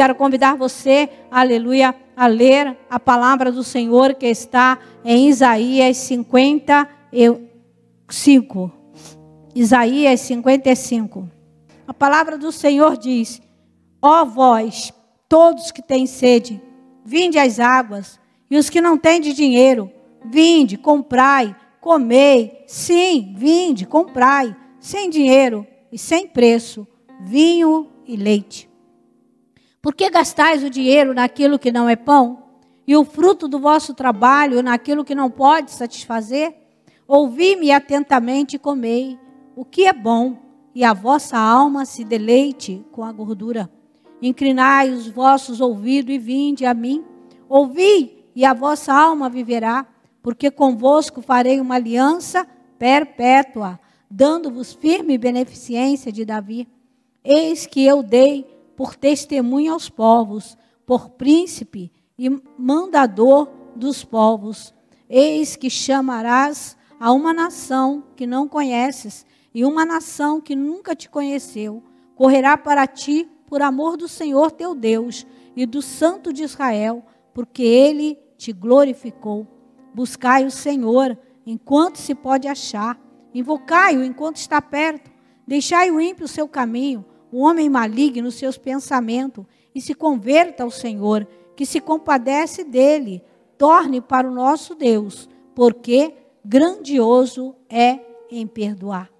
quero convidar você, aleluia, a ler a palavra do Senhor que está em Isaías 55. Isaías 55. A palavra do Senhor diz: Ó vós, todos que têm sede, vinde às águas, e os que não têm de dinheiro, vinde, comprai, comei. Sim, vinde, comprai, sem dinheiro e sem preço, vinho e leite. Por que gastais o dinheiro naquilo que não é pão? E o fruto do vosso trabalho naquilo que não pode satisfazer? Ouvi-me atentamente e comei o que é bom, e a vossa alma se deleite com a gordura. Inclinai os vossos ouvidos e vinde a mim. Ouvi, e a vossa alma viverá, porque convosco farei uma aliança perpétua, dando-vos firme beneficência de Davi. Eis que eu dei por testemunho aos povos, por príncipe e mandador dos povos. Eis que chamarás a uma nação que não conheces e uma nação que nunca te conheceu correrá para ti por amor do Senhor teu Deus e do Santo de Israel, porque ele te glorificou. Buscai o Senhor enquanto se pode achar, invocai-o enquanto está perto. Deixai o ímpio o seu caminho, o homem maligno seus pensamentos, e se converta ao Senhor, que se compadece dele. Torne para o nosso Deus, porque grandioso é em perdoar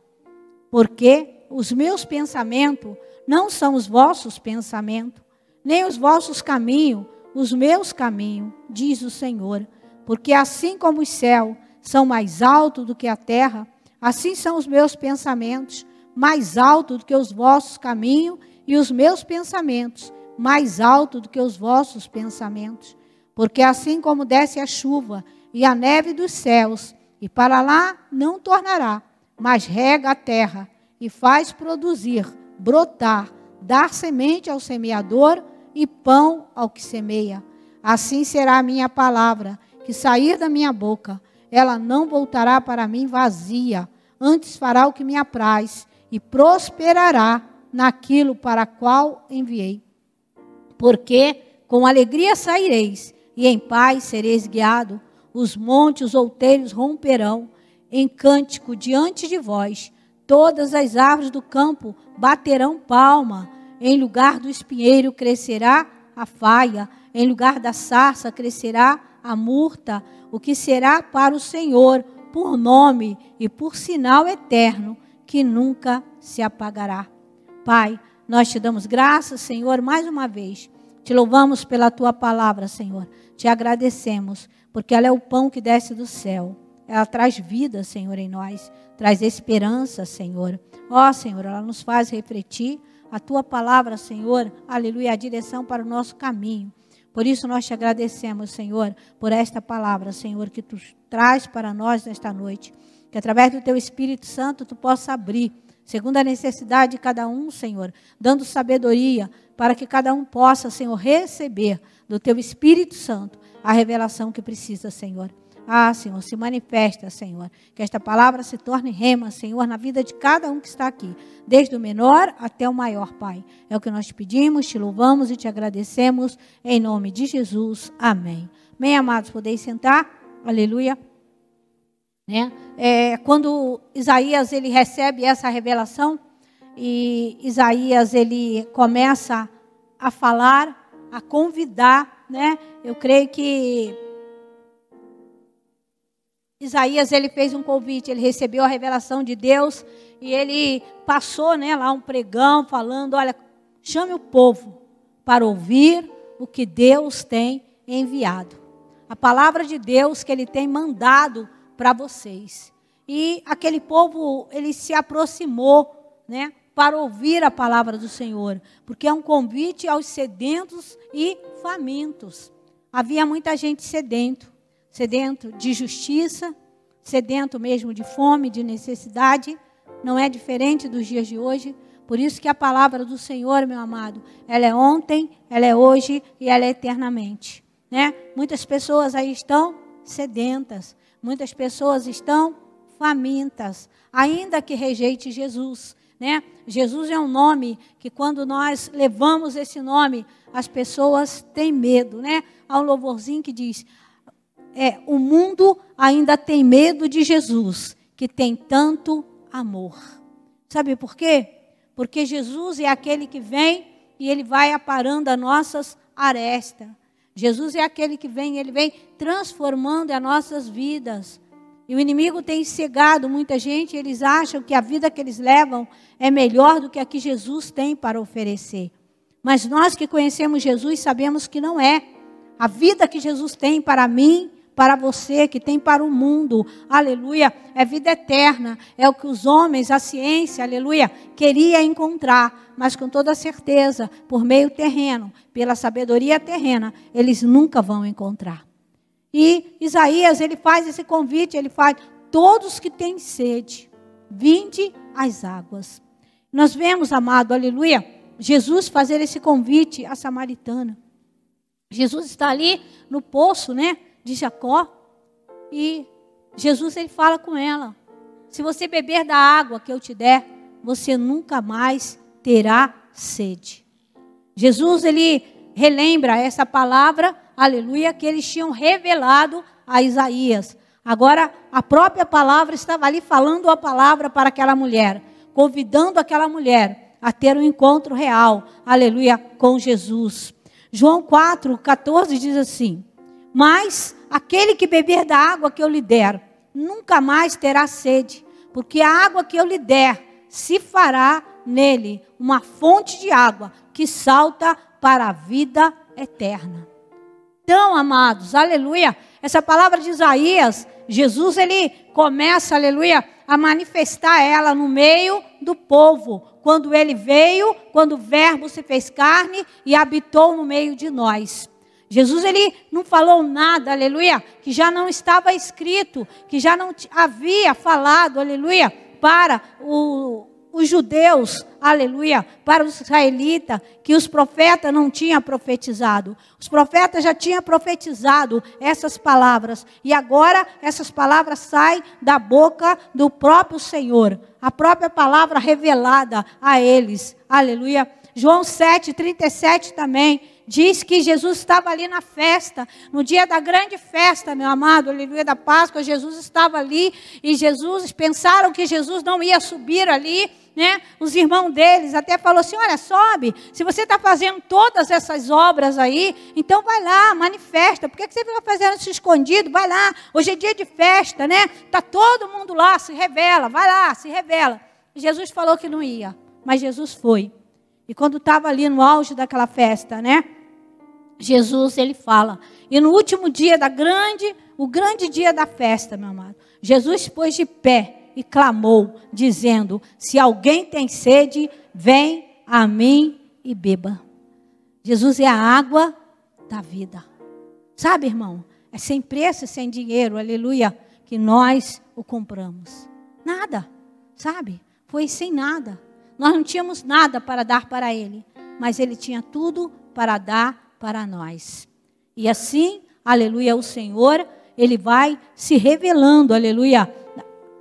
porque os meus pensamentos não são os vossos pensamentos, nem os vossos caminhos, os meus caminhos, diz o Senhor. Porque assim como os céus são mais altos do que a terra, assim são os meus pensamentos mais altos do que os vossos caminhos, e os meus pensamentos mais altos do que os vossos pensamentos. Porque assim como desce a chuva e a neve dos céus, e para lá não tornará, mas rega a terra e faz produzir, brotar, dar semente ao semeador e pão ao que semeia. Assim será a minha palavra que sair da minha boca. Ela não voltará para mim vazia, antes fará o que me apraz e prosperará naquilo para qual enviei. Porque com alegria saireis e em paz sereis guiado. Os montes, os outeiros romperão em cântico diante de vós. Todas as árvores do campo baterão palma. Em lugar do espinheiro crescerá a faia. Em lugar da sarça crescerá a murta. O que será para o Senhor por nome e por sinal eterno que nunca se apagará. Pai, nós te damos graças, Senhor, mais uma vez. Te louvamos pela tua palavra, Senhor. Te agradecemos, porque ela é o pão que desce do céu. Ela traz vida, Senhor, em nós. Traz esperança, Senhor. Ó, Senhor, ela nos faz refletir a tua palavra, Senhor. Aleluia, a direção para o nosso caminho. Por isso nós te agradecemos, Senhor, por esta palavra, Senhor, que tu traz para nós nesta noite. Que através do teu Espírito Santo tu possa abrir, segundo a necessidade de cada um, Senhor, dando sabedoria para que cada um possa, Senhor, receber do teu Espírito Santo a revelação que precisa, Senhor. Ah, Senhor, se manifesta, Senhor. Que esta palavra se torne rema, Senhor, na vida de cada um que está aqui, desde o menor até o maior, Pai. É o que nós pedimos, te louvamos e te agradecemos, em nome de Jesus. Amém. Bem, amados, podeis sentar. Aleluia. Né? É, quando Isaías ele recebe essa revelação e Isaías ele começa a falar, a convidar, né? Eu creio que Isaías ele fez um convite, ele recebeu a revelação de Deus e ele passou, né, lá um pregão falando, olha, chame o povo para ouvir o que Deus tem enviado. A palavra de Deus que ele tem mandado para vocês. E aquele povo, ele se aproximou, né, para ouvir a palavra do Senhor, porque é um convite aos sedentos e famintos. Havia muita gente sedento sedento de justiça, sedento mesmo de fome, de necessidade. Não é diferente dos dias de hoje. Por isso que a palavra do Senhor, meu amado, ela é ontem, ela é hoje e ela é eternamente. Né? Muitas pessoas aí estão sedentas, muitas pessoas estão famintas, ainda que rejeite Jesus. Né? Jesus é um nome que, quando nós levamos esse nome, as pessoas têm medo, né? Há um louvorzinho que diz: é, o mundo ainda tem medo de Jesus, que tem tanto amor. Sabe por quê? Porque Jesus é aquele que vem e ele vai aparando as nossas arestas. Jesus é aquele que vem, ele vem transformando as nossas vidas. E o inimigo tem cegado muita gente, eles acham que a vida que eles levam é melhor do que a que Jesus tem para oferecer. Mas nós que conhecemos Jesus sabemos que não é. A vida que Jesus tem para mim, para você, que tem para o mundo, aleluia, é vida eterna. É o que os homens, a ciência, aleluia, queria encontrar, mas com toda certeza, por meio terreno, pela sabedoria terrena, eles nunca vão encontrar. E Isaías, ele faz esse convite, ele faz: todos que têm sede, vinde às águas. Nós vemos, amado, aleluia, Jesus fazer esse convite à samaritana. Jesus está ali no poço, né, de Jacó, e Jesus ele fala com ela: se você beber da água que eu te der, você nunca mais terá sede. Jesus ele relembra essa palavra aleluia, que eles tinham revelado a Isaías. Agora, a própria palavra estava ali falando a palavra para aquela mulher, convidando aquela mulher a ter um encontro real, aleluia, com Jesus. João 4, 14 diz assim: Mas aquele que beber da água que eu lhe der, nunca mais terá sede, porque a água que eu lhe der se fará nele uma fonte de água que salta para a vida eterna. Então, amados, aleluia, essa palavra de Isaías, Jesus ele começa, aleluia, a manifestar ela no meio do povo, quando ele veio, quando o Verbo se fez carne e habitou no meio de nós. Jesus ele não falou nada, aleluia, que já não estava escrito, que já não havia falado, aleluia, para o, os judeus, aleluia, para os israelitas, que os profetas não tinham profetizado. Os profetas já tinham profetizado essas palavras. E agora essas palavras saem da boca do próprio Senhor. A própria palavra revelada a eles. Aleluia. João 7, 37 também diz que Jesus estava ali na festa, no dia da grande festa, meu amado, aleluia, da Páscoa, Jesus estava ali e Jesus, pensaram que Jesus não ia subir ali, né? Os irmãos deles até falou assim: olha, sobe. Se você está fazendo todas essas obras aí, então vai lá, manifesta. Por que, que você fica fazendo isso escondido? Vai lá. Hoje é dia de festa, né? Tá todo mundo lá, se revela. Vai lá, se revela. Jesus falou que não ia, mas Jesus foi. E quando estava ali no auge daquela festa, né? Jesus ele fala. E no último dia da grande, o grande dia da festa, meu amado, Jesus pôs de pé e clamou, dizendo: Se alguém tem sede, vem a mim e beba. Jesus é a água da vida. Sabe, irmão? É sem preço, sem dinheiro, aleluia, que nós o compramos. Nada, sabe? Foi sem nada. Nós não tínhamos nada para dar para ele, mas ele tinha tudo para dar para nós. E assim, aleluia, o Senhor, ele vai se revelando, aleluia,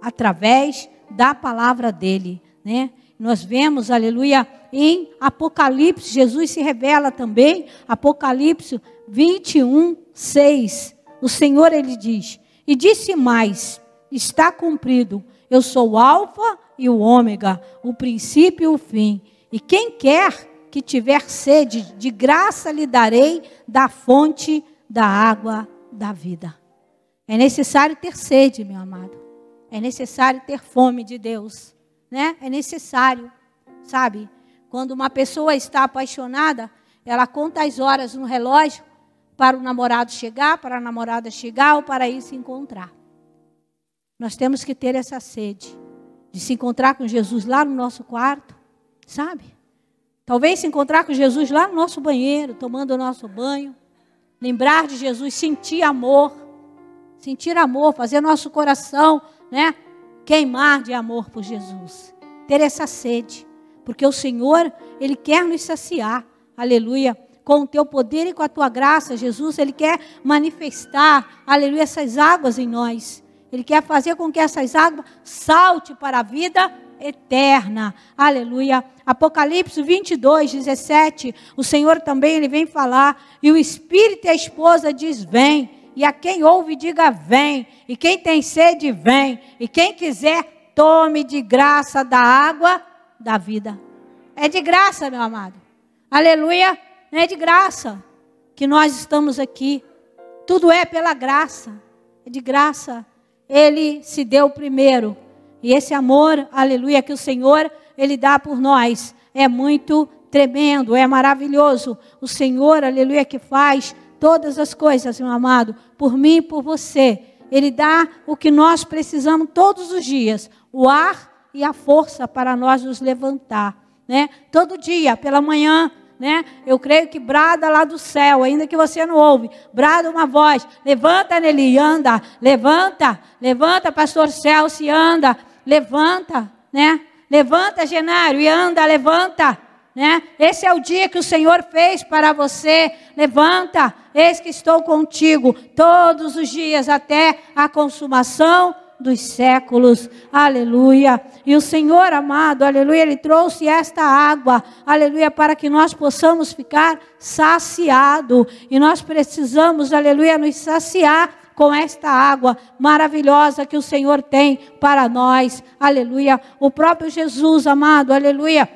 através da palavra dele, né? Nós vemos, aleluia, em Apocalipse, Jesus se revela também, Apocalipse 21, 6. O Senhor ele diz: E disse mais: Está cumprido, eu sou o Alfa e o Ômega, o princípio e o fim. E quem quer que tiver sede, de graça lhe darei da fonte da água da vida. É necessário ter sede, meu amado. É necessário ter fome de Deus, né? É necessário, sabe? Quando uma pessoa está apaixonada, ela conta as horas no relógio para o namorado chegar, para a namorada chegar ou para ir se encontrar. Nós temos que ter essa sede de se encontrar com Jesus lá no nosso quarto, sabe? Talvez se encontrar com Jesus lá no nosso banheiro, tomando o nosso banho. Lembrar de Jesus, sentir amor. Sentir amor, fazer nosso coração né? Queimar de amor por Jesus. Ter essa sede. Porque o Senhor, Ele quer nos saciar. Aleluia. Com o teu poder e com a tua graça, Jesus, Ele quer manifestar, aleluia, essas águas em nós. Ele quer fazer com que essas águas salte para a vida eterna. Aleluia. Apocalipse 22, 17. O Senhor também ele vem falar. E o Espírito e a esposa diz: Vem. E a quem ouve, diga: Vem. E quem tem sede, vem. E quem quiser, tome de graça da água da vida. É de graça, meu amado. Aleluia. Não é de graça que nós estamos aqui. Tudo é pela graça. É de graça. Ele se deu primeiro. E esse amor, aleluia, que o Senhor, Ele dá por nós, é muito tremendo, é maravilhoso. O Senhor, aleluia, que faz todas as coisas, meu amado, por mim e por você. Ele dá o que nós precisamos todos os dias: o ar e a força para nós nos levantar. Né? Todo dia, pela manhã, né? Eu creio que brada lá do céu, ainda que você não ouve, brada uma voz, levanta nele e anda, levanta, levanta, pastor Celso anda, levanta, né? Levanta, Genário, e anda, levanta, né? Esse é o dia que o Senhor fez para você. Levanta, eis que estou contigo todos os dias até a consumação dos séculos. Aleluia. E o Senhor amado, aleluia, ele trouxe esta água, aleluia, para que nós possamos ficar saciado. E nós precisamos, aleluia, nos saciar com esta água maravilhosa que o Senhor tem para nós. Aleluia. O próprio Jesus, amado, aleluia.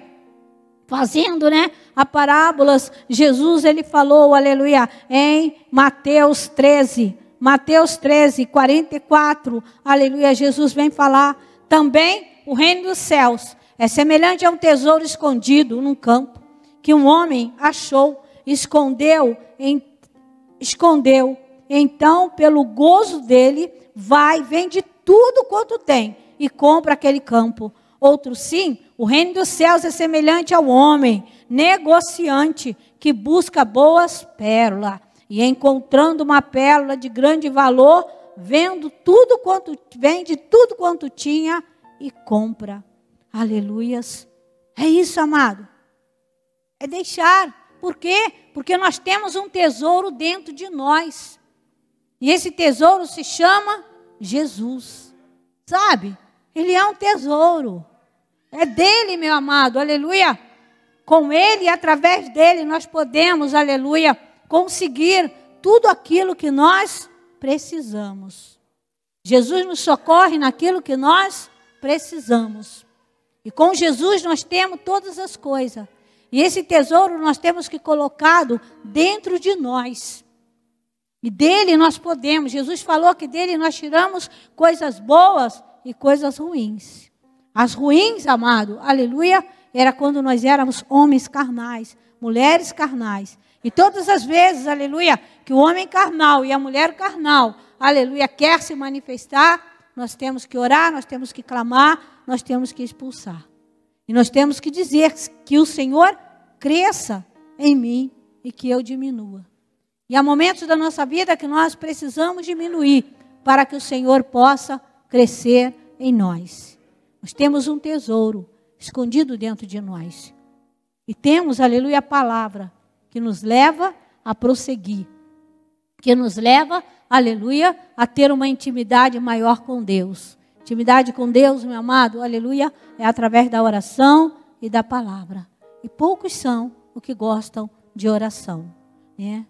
Fazendo, né, a parábolas, Jesus ele falou, aleluia, em Mateus 13, Mateus 13, 44, aleluia, Jesus vem falar também o reino dos céus é semelhante a um tesouro escondido num campo que um homem achou, escondeu, em, escondeu então, pelo gozo dele, vai, vende tudo quanto tem e compra aquele campo. Outro sim, o reino dos céus é semelhante ao homem, negociante, que busca boas pérolas. E encontrando uma pérola de grande valor, vendo tudo quanto vende tudo quanto tinha e compra. Aleluias. É isso, amado. É deixar. Por quê? Porque nós temos um tesouro dentro de nós. E esse tesouro se chama Jesus. Sabe? Ele é um tesouro. É dele, meu amado. Aleluia. Com ele e através dele nós podemos, aleluia, conseguir tudo aquilo que nós precisamos. Jesus nos socorre naquilo que nós precisamos. E com Jesus nós temos todas as coisas. E esse tesouro nós temos que colocado dentro de nós. E dele nós podemos. Jesus falou que dele nós tiramos coisas boas e coisas ruins. As ruins, amado, aleluia, era quando nós éramos homens carnais, mulheres carnais. E todas as vezes, aleluia, que o homem carnal e a mulher carnal, aleluia, quer se manifestar, nós temos que orar, nós temos que clamar, nós temos que expulsar. E nós temos que dizer que o Senhor cresça em mim e que eu diminua. E há momentos da nossa vida que nós precisamos diminuir para que o Senhor possa crescer em nós. Nós temos um tesouro escondido dentro de nós. E temos, aleluia, a palavra que nos leva a prosseguir, que nos leva, aleluia, a ter uma intimidade maior com Deus. Intimidade com Deus, meu amado, aleluia, é através da oração e da palavra. E poucos são os que gostam de oração, né?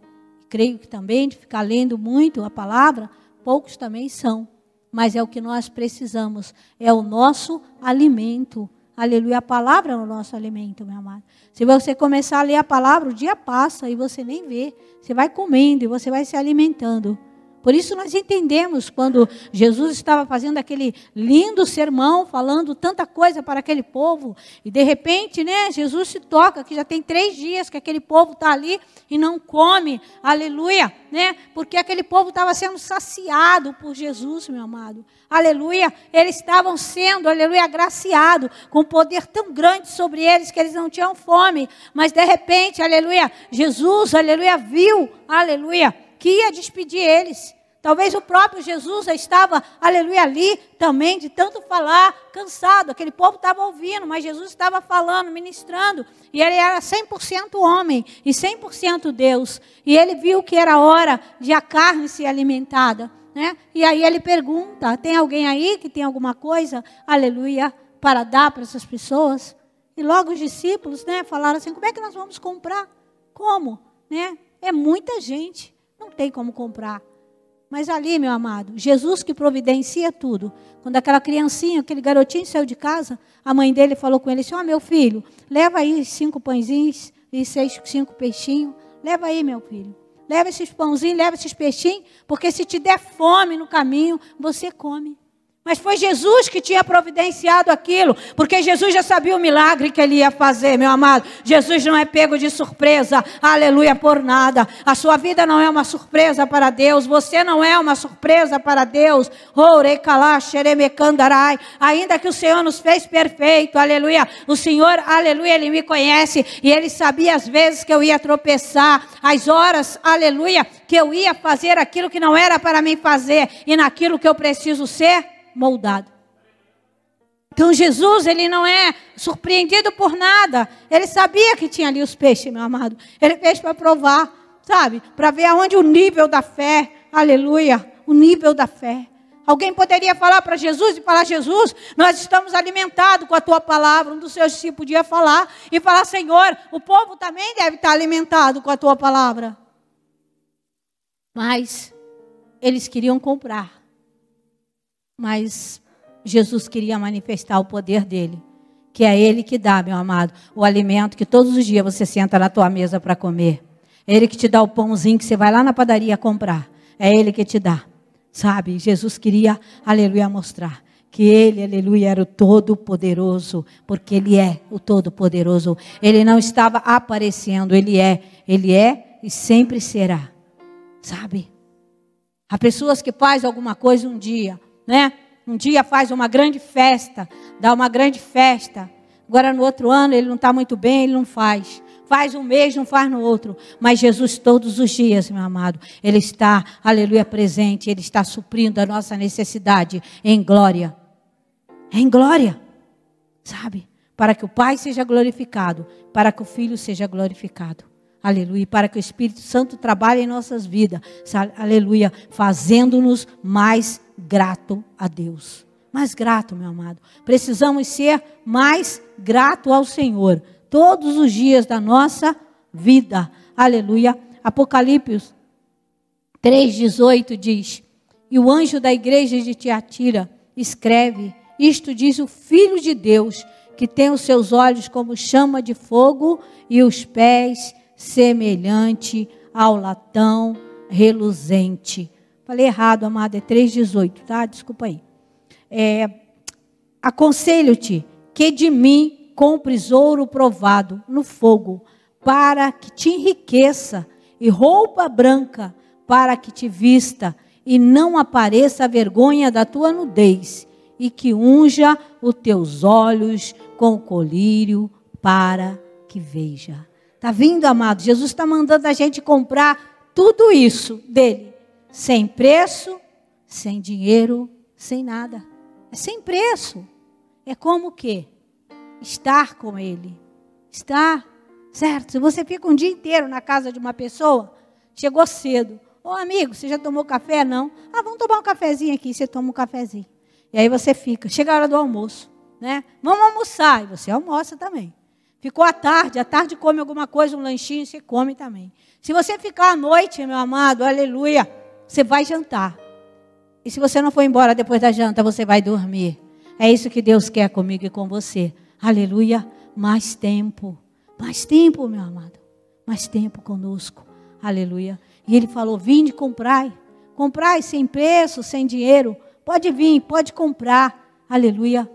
Creio que também de ficar lendo muito a palavra, poucos também são. Mas é o que nós precisamos, é o nosso alimento. Aleluia, a palavra é o nosso alimento, meu amado. Se você começar a ler a palavra, o dia passa e você nem vê. Você vai comendo e você vai se alimentando. Por isso nós entendemos quando Jesus estava fazendo aquele lindo sermão, falando tanta coisa para aquele povo, e de repente, né, Jesus se toca, que já tem três dias que aquele povo está ali e não come, aleluia, né, porque aquele povo estava sendo saciado por Jesus, meu amado, aleluia, eles estavam sendo, aleluia, agraciados com um poder tão grande sobre eles que eles não tinham fome, mas de repente, aleluia, Jesus, aleluia, viu, aleluia, que ia despedir eles. Talvez o próprio Jesus já estava, aleluia, ali também, de tanto falar, cansado. Aquele povo estava ouvindo, mas Jesus estava falando, ministrando. E ele era 100% homem e 100% Deus. E ele viu que era hora de a carne ser alimentada. Né? E aí ele pergunta: tem alguém aí que tem alguma coisa? Aleluia, para dar para essas pessoas. E logo os discípulos, né, falaram assim: como é que nós vamos comprar? Como? Né? É muita gente, tem como comprar. Mas ali, meu amado, Jesus que providencia tudo. Quando aquela criancinha, aquele garotinho saiu de casa, a mãe dele falou com ele assim: Ó, oh, meu filho, leva aí cinco pãezinhos e seis, cinco peixinhos. Leva aí, meu filho. Leva esses pãozinhos, leva esses peixinhos, porque se te der fome no caminho, você come. Mas foi Jesus que tinha providenciado aquilo, porque Jesus já sabia o milagre que ele ia fazer, meu amado. Jesus não é pego de surpresa, aleluia, por nada. A sua vida não é uma surpresa para Deus, você não é uma surpresa para Deus. Ainda que o Senhor nos fez perfeito, aleluia. O Senhor, aleluia, Ele me conhece e Ele sabia as vezes que eu ia tropeçar, as horas, aleluia, que eu ia fazer aquilo que não era para mim fazer e naquilo que eu preciso ser moldado. Então Jesus, ele não é surpreendido por nada. Ele sabia que tinha ali os peixes, meu amado. Ele fez para provar, sabe? Para ver aonde o nível da fé, aleluia, o nível da fé. Alguém poderia falar para Jesus e falar: Jesus, nós estamos alimentados com a tua palavra. Um dos seus discípulos podia falar e falar: Senhor, o povo também deve estar alimentado com a tua palavra. Mas eles queriam comprar. Mas Jesus queria manifestar o poder dele, que é ele que dá, meu amado, o alimento que todos os dias você senta na tua mesa para comer. É ele que te dá o pãozinho que você vai lá na padaria comprar. É ele que te dá. Sabe? Jesus queria, aleluia, mostrar que ele, aleluia, era o todo-poderoso, porque ele é o todo-poderoso. Ele não estava aparecendo, ele é, ele é e sempre será. Sabe? Há pessoas que fazem alguma coisa um dia, né? Um dia faz uma grande festa, dá uma grande festa. Agora no outro ano ele não está muito bem, ele não faz. Faz um mês, não faz no outro. Mas Jesus todos os dias, meu amado, Ele está, aleluia, presente. Ele está suprindo a nossa necessidade em glória. Em glória. Sabe? Para que o Pai seja glorificado, para que o Filho seja glorificado. Aleluia. Para que o Espírito Santo trabalhe em nossas vidas. Aleluia. Fazendo-nos mais grato a Deus. Mais grato, meu amado. Precisamos ser mais grato ao Senhor todos os dias da nossa vida. Aleluia. Apocalipse 3:18 diz: "E o anjo da igreja de Tiatira escreve: Isto diz o filho de Deus, que tem os seus olhos como chama de fogo e os pés semelhante ao latão reluzente." Falei errado, amado, é 3,18, tá? Desculpa aí. É, Aconselho-te que de mim compres ouro provado no fogo, para que te enriqueça, e roupa branca, para que te vista, e não apareça a vergonha da tua nudez, e que unja os teus olhos com colírio, para que veja. Está vindo, amado? Jesus está mandando a gente comprar tudo isso dele sem preço, sem dinheiro, sem nada. É sem preço. É como que estar com ele. Estar, certo? Se você fica um dia inteiro na casa de uma pessoa, chegou cedo. Ô amigo, você já tomou café? Não. Ah, vamos tomar um cafezinho aqui. Você toma um cafezinho. E aí você fica. Chega a hora do almoço, né? Vamos almoçar. E você almoça também. Ficou à tarde, à tarde come alguma coisa, um lanchinho, você come também. Se você ficar à noite, meu amado, aleluia você vai jantar. E se você não for embora depois da janta, você vai dormir. É isso que Deus quer comigo e com você. Aleluia. Mais tempo. Mais tempo, meu amado. Mais tempo conosco. Aleluia. E ele falou: Vinde, comprai. Comprai sem preço, sem dinheiro. Pode vir, pode comprar. Aleluia.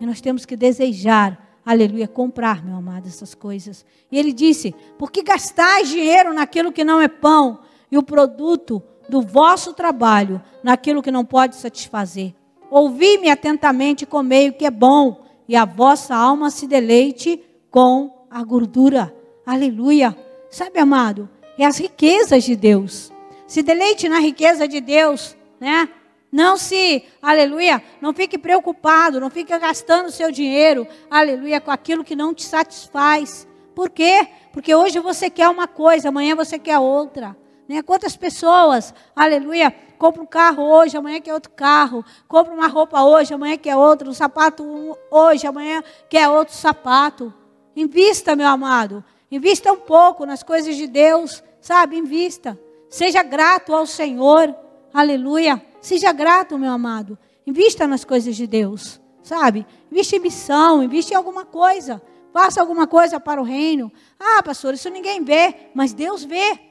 E nós temos que desejar, aleluia, comprar, meu amado, essas coisas. E ele disse: Por que gastais dinheiro naquilo que não é pão e o produto do vosso trabalho naquilo que não pode satisfazer. Ouvi-me atentamente e comei o que é bom, e a vossa alma se deleite com a gordura. Aleluia. Sabe, amado, é as riquezas de Deus. Se deleite na riqueza de Deus, né? Não se, aleluia, não fique preocupado, não fique gastando seu dinheiro, aleluia, com aquilo que não te satisfaz. Por quê? Porque hoje você quer uma coisa, amanhã você quer outra. Né? Quantas pessoas, aleluia, compra um carro hoje, amanhã quer outro carro, compra uma roupa hoje, amanhã quer outro, um sapato hoje, amanhã quer outro sapato. Invista, meu amado, invista um pouco nas coisas de Deus, sabe? Invista. Seja grato ao Senhor, aleluia. Seja grato, meu amado. Invista nas coisas de Deus, sabe? Invista em missão, invista em alguma coisa. Faça alguma coisa para o reino. Ah, pastor, isso ninguém vê, mas Deus vê.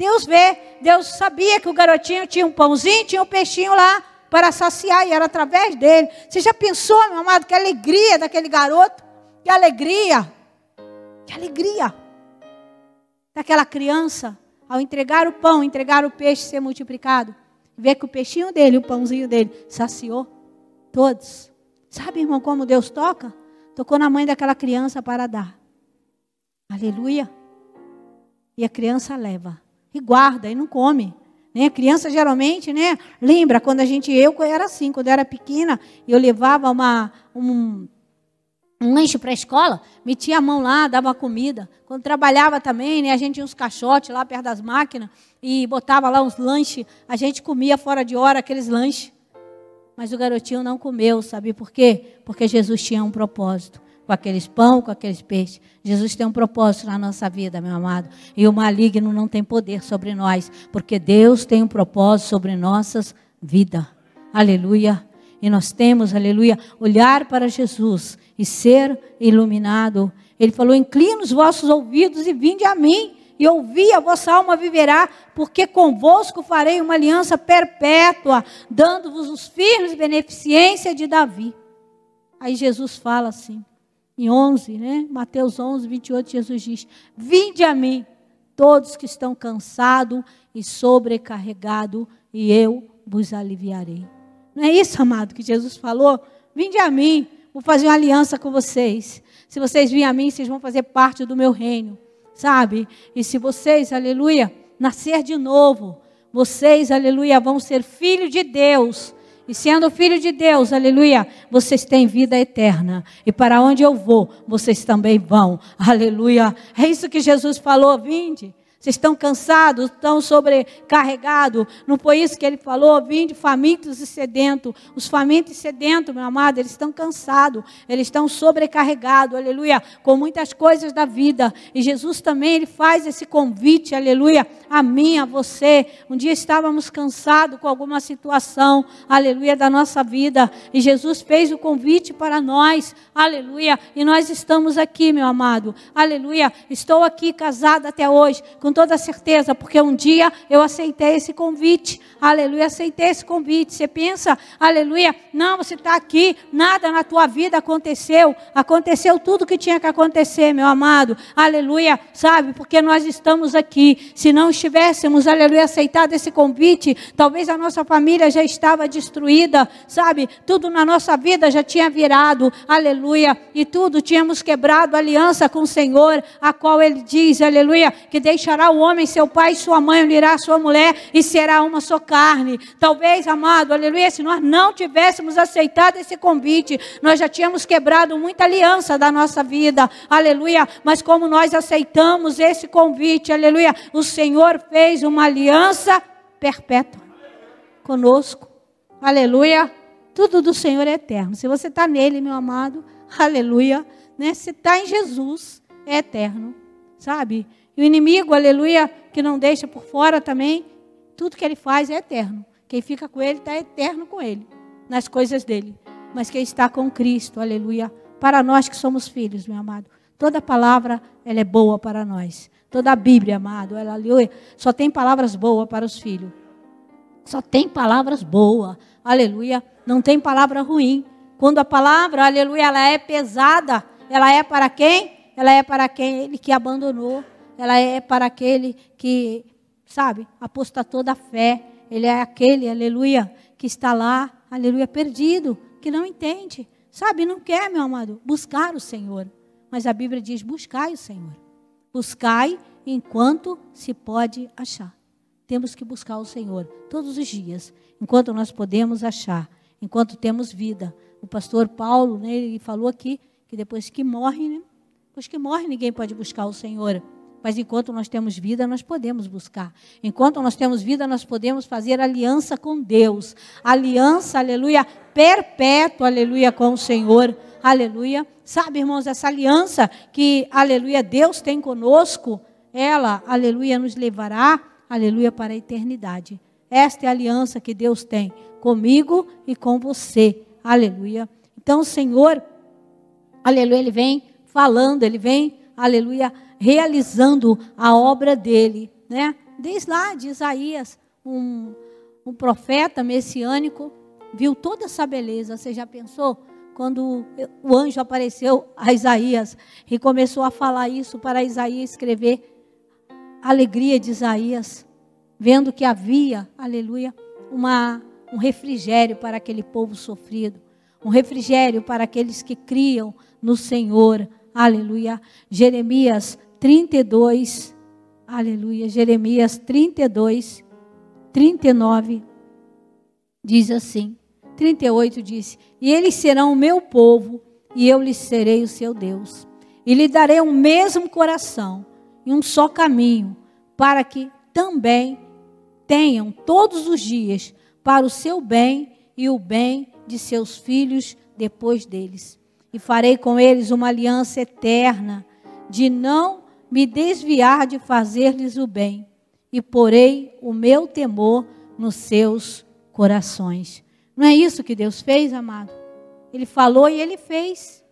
Deus vê, Deus sabia que o garotinho tinha um pãozinho, tinha um peixinho lá para saciar e era através dele. Você já pensou, meu amado, que alegria daquele garoto? Que alegria! Que alegria! Daquela criança ao entregar o pão, entregar o peixe ser multiplicado, ver que o peixinho dele, o pãozinho dele, saciou todos. Sabe, irmão, como Deus toca? Tocou na mãe daquela criança para dar. Aleluia. E a criança leva e guarda e não come. Né? A criança geralmente, né? Lembra quando a gente, eu era assim, quando eu era pequena, eu levava uma, um, um lanche para a escola, metia a mão lá, dava comida. Quando trabalhava também, né, a gente tinha uns caixotes lá perto das máquinas e botava lá uns lanches, a gente comia fora de hora aqueles lanches. Mas o garotinho não comeu, sabe por quê? Porque Jesus tinha um propósito com aqueles pão, com aqueles peixes. Jesus tem um propósito na nossa vida, meu amado. E o maligno não tem poder sobre nós, porque Deus tem um propósito sobre nossas vidas. Aleluia. E nós temos, aleluia, olhar para Jesus e ser iluminado. Ele falou: inclina os vossos ouvidos e vinde a mim e ouvi, a vossa alma viverá, porque convosco farei uma aliança perpétua, dando-vos os firmes beneficência de Davi. Aí Jesus fala assim: em 11, né? Mateus 11, 28, Jesus diz: Vinde a mim, todos que estão cansados e sobrecarregados, e eu vos aliviarei. Não é isso, amado, que Jesus falou? Vinde a mim, vou fazer uma aliança com vocês. Se vocês virem a mim, vocês vão fazer parte do meu reino, sabe? E se vocês, aleluia, nascer de novo, vocês, aleluia, vão ser filho de Deus e sendo filho de Deus, aleluia, vocês têm vida eterna. E para onde eu vou, vocês também vão. Aleluia. É isso que Jesus falou, vinde. Vocês estão cansados, estão sobrecarregados. Não foi isso que ele falou? Vinde famintos e sedentos. Os famintos e sedentos, meu amado, eles estão cansados. Eles estão sobrecarregados, aleluia, com muitas coisas da vida. E Jesus também, ele faz esse convite, aleluia, a mim, a você. Um dia estávamos cansados com alguma situação, aleluia, da nossa vida. E Jesus fez o convite para nós, aleluia. E nós estamos aqui, meu amado, aleluia. Estou aqui casada até hoje, com toda certeza, porque um dia eu aceitei esse convite. Aleluia, aceitei esse convite. Você pensa, aleluia, não, você está aqui, nada na tua vida aconteceu. Aconteceu tudo que tinha que acontecer, meu amado. Aleluia, sabe? Porque nós estamos aqui. Se não estivéssemos, aleluia, aceitado esse convite, talvez a nossa família já estava destruída, sabe? Tudo na nossa vida já tinha virado, aleluia, e tudo tínhamos quebrado aliança com o Senhor, a qual ele diz, aleluia, que deixará deixará o homem seu pai e sua mãe, unirá sua mulher e será uma só carne. Talvez, amado, aleluia, se nós não tivéssemos aceitado esse convite, nós já tínhamos quebrado muita aliança da nossa vida, aleluia. Mas como nós aceitamos esse convite, aleluia, o Senhor fez uma aliança perpétua conosco, aleluia. Tudo do Senhor é eterno. Se você está nele, meu amado, aleluia, né? Se está em Jesus, é eterno, sabe? E o inimigo, aleluia, que não deixa por fora também, tudo que ele faz é eterno. Quem fica com ele está eterno com ele, nas coisas dele. Mas quem está com Cristo, aleluia, para nós que somos filhos, meu amado, toda palavra ela é boa para nós. Toda a Bíblia, amado, ela, aleluia, só tem palavras boas para os filhos. Só tem palavras boas, aleluia, não tem palavra ruim. Quando a palavra, aleluia, ela é pesada, ela é para quem? Ela é para quem ele que abandonou ela é para aquele que, sabe, apostatou da fé. Ele é aquele, aleluia, que está lá, aleluia, perdido, que não entende. Sabe, não quer, meu amado, buscar o Senhor. Mas a Bíblia diz: buscai o Senhor. Buscai enquanto se pode achar. Temos que buscar o Senhor todos os dias, enquanto nós podemos achar, enquanto temos vida. O pastor Paulo, né, ele falou aqui que depois que morre, né, depois que morre, ninguém pode buscar o Senhor. Mas enquanto nós temos vida, nós podemos buscar. Enquanto nós temos vida, nós podemos fazer aliança com Deus. Aliança, aleluia, perpétua, aleluia, com o Senhor. Aleluia. Sabe, irmãos, essa aliança que, aleluia, Deus tem conosco, ela, aleluia, nos levará, aleluia, para a eternidade. Esta é a aliança que Deus tem comigo e com você. Aleluia. Então, o Senhor, aleluia, ele vem falando, ele vem, aleluia, realizando a obra dele, né? Desde lá de Isaías, um, um profeta messiânico, viu toda essa beleza. Você já pensou? Quando o anjo apareceu a Isaías e começou a falar isso para Isaías escrever a alegria de Isaías, vendo que havia, aleluia, uma, um refrigério para aquele povo sofrido, um refrigério para aqueles que criam no Senhor, aleluia. Jeremias 32, aleluia, Jeremias 32, 39, diz assim: 38 diz: E eles serão o meu povo, e eu lhes serei o seu Deus. E lhe darei o mesmo coração e um só caminho, para que também tenham todos os dias para o seu bem e o bem de seus filhos depois deles. E farei com eles uma aliança eterna, de não me desviar de fazer-lhes o bem, e porei o meu temor nos seus corações. Não é isso que Deus fez, amado? Ele falou e ele fez.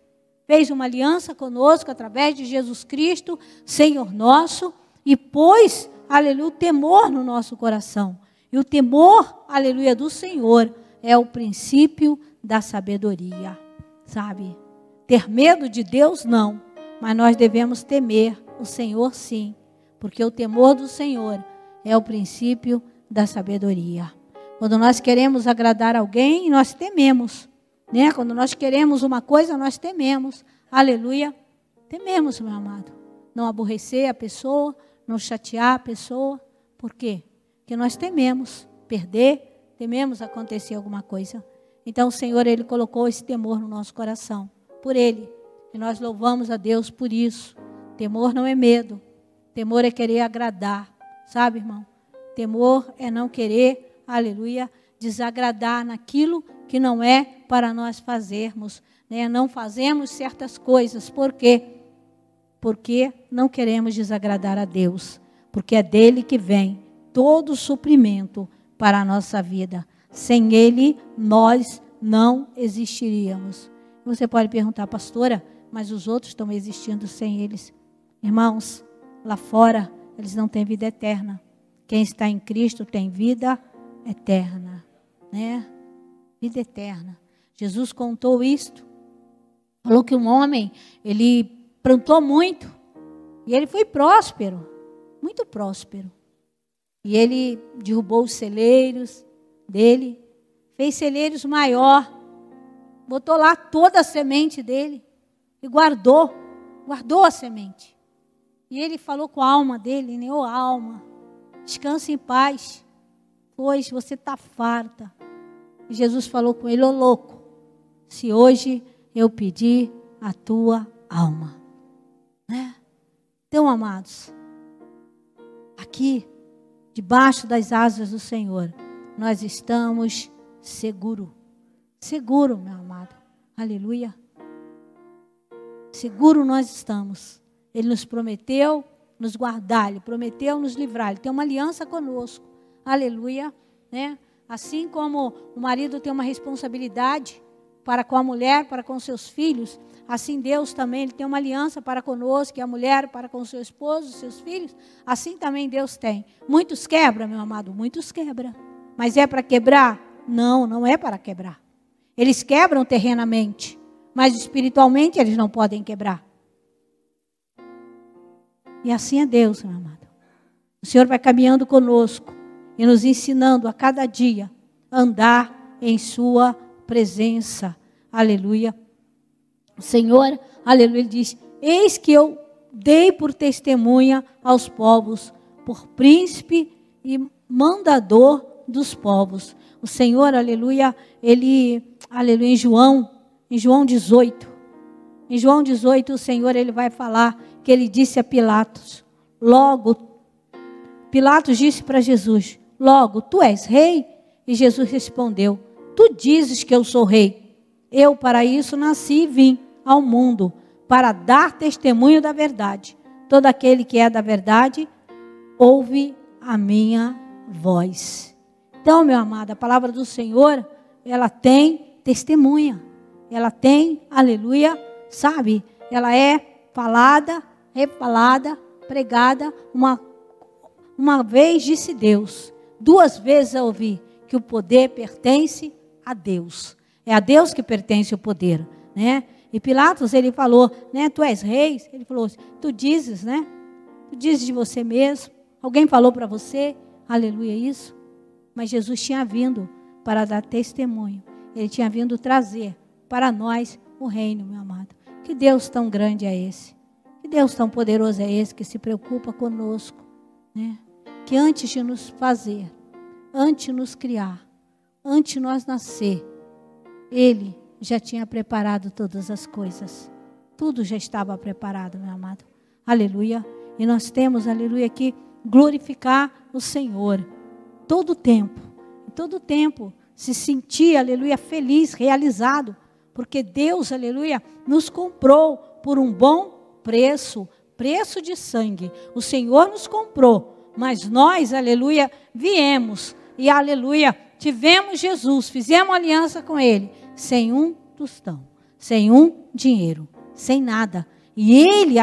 Fez uma aliança conosco através de Jesus Cristo, Senhor nosso, e pôs, aleluia, o temor no nosso coração. E o temor, aleluia, do Senhor é o princípio da sabedoria, sabe? Ter medo de Deus, não, mas nós devemos temer o Senhor sim, porque o temor do Senhor é o princípio da sabedoria. Quando nós queremos agradar alguém, nós tememos, né? Quando nós queremos uma coisa, nós tememos. Aleluia. Tememos, meu amado. Não aborrecer a pessoa, não chatear a pessoa. Por quê? Porque nós tememos perder, tememos acontecer alguma coisa. Então o Senhor, Ele colocou esse temor no nosso coração, por Ele. E nós louvamos a Deus por isso. Temor não é medo. Temor é querer agradar. Sabe, irmão? Temor é não querer, aleluia, desagradar naquilo que não é para nós fazermos. Né? Não fazemos certas coisas. Por quê? Porque não queremos desagradar a Deus. Porque é dele que vem todo o suprimento para a nossa vida. Sem Ele, nós não existiríamos. Você pode perguntar, pastora, mas os outros estão existindo sem eles. Irmãos, lá fora eles não têm vida eterna. Quem está em Cristo tem vida eterna, né? Vida eterna. Jesus contou isto. Falou que um homem, ele plantou muito e ele foi próspero, muito próspero. E ele derrubou os celeiros dele, fez celeiros maior, botou lá toda a semente dele e guardou, guardou a semente. E ele falou com a alma dele, né? Ô oh, alma, descanse em paz, pois você está farta. E Jesus falou com ele, ô oh, louco, se hoje eu pedir a tua alma. Né? Então, amados, aqui, debaixo das asas do Senhor, nós estamos seguro. Seguro, meu amado. Aleluia. Seguro nós estamos. Ele nos prometeu nos guardar, Ele prometeu nos livrar, Ele tem uma aliança conosco. Aleluia. Né? Assim como o marido tem uma responsabilidade para com a mulher, para com seus filhos, assim Deus também ele tem uma aliança para conosco, e a mulher para com seu esposo, seus filhos, assim também Deus tem. Muitos quebra, meu amado, muitos quebra. Mas é para quebrar? Não, não é para quebrar. Eles quebram terrenamente, mas espiritualmente eles não podem quebrar. E assim é Deus, meu amado. O Senhor vai caminhando conosco e nos ensinando a cada dia a andar em Sua presença. Aleluia. O Senhor, aleluia, ele diz: Eis que eu dei por testemunha aos povos, por príncipe e mandador dos povos. O Senhor, aleluia, ele, aleluia, em João, em João 18. Em João 18, o Senhor ele vai falar que ele disse a Pilatos: Logo, Pilatos disse para Jesus: Logo, tu és rei? E Jesus respondeu: Tu dizes que eu sou rei. Eu, para isso, nasci e vim ao mundo, para dar testemunho da verdade. Todo aquele que é da verdade, ouve a minha voz. Então, meu amado, a palavra do Senhor, ela tem testemunha. Ela tem, aleluia, sabe? Ela é falada, refalada, pregada. Uma, uma vez disse Deus, duas vezes eu ouvi que o poder pertence a Deus. É a Deus que pertence o poder, né? E Pilatos, ele falou, né? Tu és rei? Ele falou, tu dizes, né? Tu dizes de você mesmo. Alguém falou para você, aleluia, isso? Mas Jesus tinha vindo para dar testemunho. Ele tinha vindo trazer para nós o reino, meu amado. Que Deus tão grande é esse? Que Deus tão poderoso é esse que se preocupa conosco, né? Que antes de nos fazer, antes de nos criar, antes de nós nascer, Ele já tinha preparado todas as coisas. Tudo já estava preparado, meu amado. Aleluia. E nós temos, aleluia, que glorificar o Senhor todo tempo. Em todo tempo se sentir, aleluia, feliz, realizado, porque Deus, aleluia, nos comprou por um bom preço, preço de sangue. O Senhor nos comprou, mas nós, aleluia, viemos e aleluia, tivemos Jesus, fizemos aliança com ele sem um tostão, sem um dinheiro, sem nada. E Ele,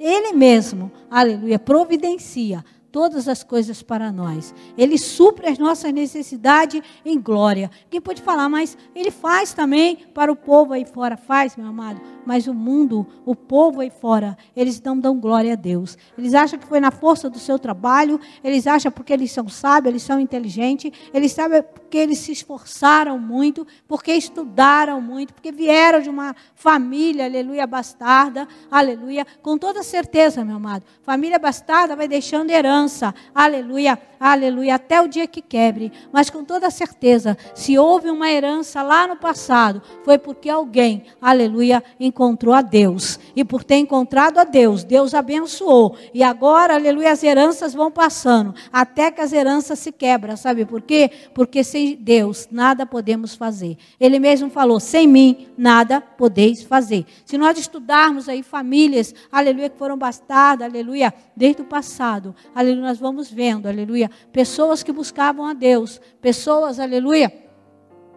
Ele mesmo, aleluia, providencia todas as coisas para nós. Ele supre as nossas necessidades em glória. Quem pode falar, mas Ele faz também para o povo aí fora. Faz, meu amado. Mas o mundo, o povo aí fora, eles não dão glória a Deus. Eles acham que foi na força do seu trabalho, eles acham porque eles são sábios, eles são inteligentes, eles sabem porque eles se esforçaram muito, porque estudaram muito, porque vieram de uma família, aleluia, bastarda, aleluia. Com toda certeza, meu amado, família bastarda vai deixando herança, aleluia, aleluia, até o dia que quebre. Mas com toda certeza, se houve uma herança lá no passado, foi porque alguém, aleluia, encontrou a Deus. E por ter encontrado a Deus, Deus abençoou. E agora, aleluia, as heranças vão passando, até que as heranças se quebram. Sabe por quê? Porque sem Deus nada podemos fazer. Ele mesmo falou: sem mim nada podeis fazer. Se nós estudarmos aí famílias, aleluia, que foram bastardas, aleluia, desde o passado, aleluia, nós vamos vendo, aleluia, pessoas que buscavam a Deus, pessoas, aleluia,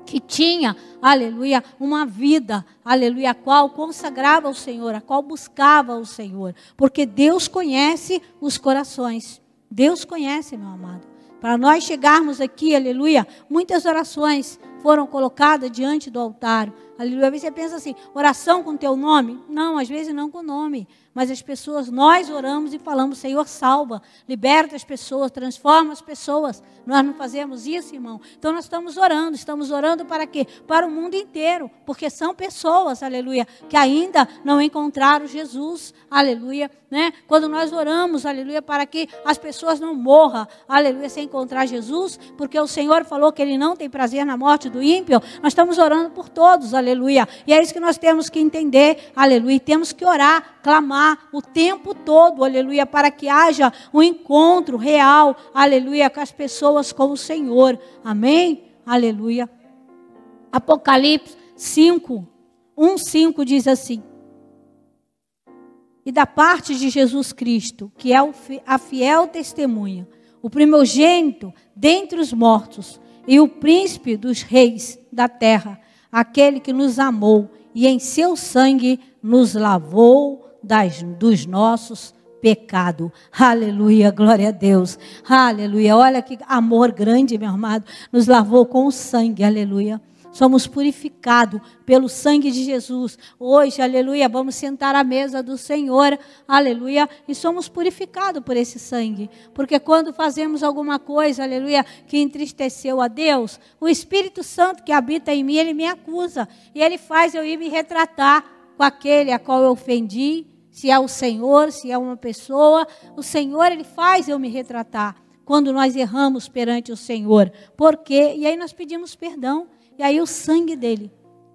que tinha, aleluia, uma vida, aleluia, a qual consagrava o Senhor, a qual buscava o Senhor, porque Deus conhece os corações. Deus conhece, meu amado. Para nós chegarmos aqui, aleluia, muitas orações foram colocadas diante do altar. Aleluia. Às vezes você pensa assim, oração com teu nome? Não, às vezes não com nome. Mas as pessoas, nós oramos e falamos, Senhor, salva, liberta as pessoas, transforma as pessoas. Nós não fazemos isso, irmão. Então nós estamos orando, estamos orando para quê? Para o mundo inteiro, porque são pessoas, aleluia, que ainda não encontraram Jesus, aleluia, né? Quando nós oramos, aleluia, para que as pessoas não morram, aleluia, sem encontrar Jesus, porque o Senhor falou que ele não tem prazer na morte do ímpio, nós estamos orando por todos, aleluia. E é isso que nós temos que entender, aleluia, e temos que orar, clamar o tempo todo, aleluia, para que haja um encontro real, aleluia, com as pessoas com o Senhor. Amém? Aleluia. Apocalipse 5, 1, 5 diz assim: E da parte de Jesus Cristo, que é a fiel testemunha, o primogênito dentre os mortos e o príncipe dos reis da terra, aquele que nos amou e em seu sangue nos lavou das, dos nossos pecados. Aleluia, glória a Deus. Aleluia. Olha que amor grande, meu amado. Nos lavou com o sangue. Aleluia. Somos purificados pelo sangue de Jesus. Hoje, aleluia, vamos sentar à mesa do Senhor, aleluia, e somos purificados por esse sangue. Porque quando fazemos alguma coisa, aleluia, que entristeceu a Deus, o Espírito Santo que habita em mim, ele me acusa. E ele faz eu ir me retratar com aquele a qual eu ofendi, se é o Senhor, se é uma pessoa, o Senhor ele faz eu me retratar quando nós erramos perante o Senhor. Por quê? E aí nós pedimos perdão. E aí o sangue dele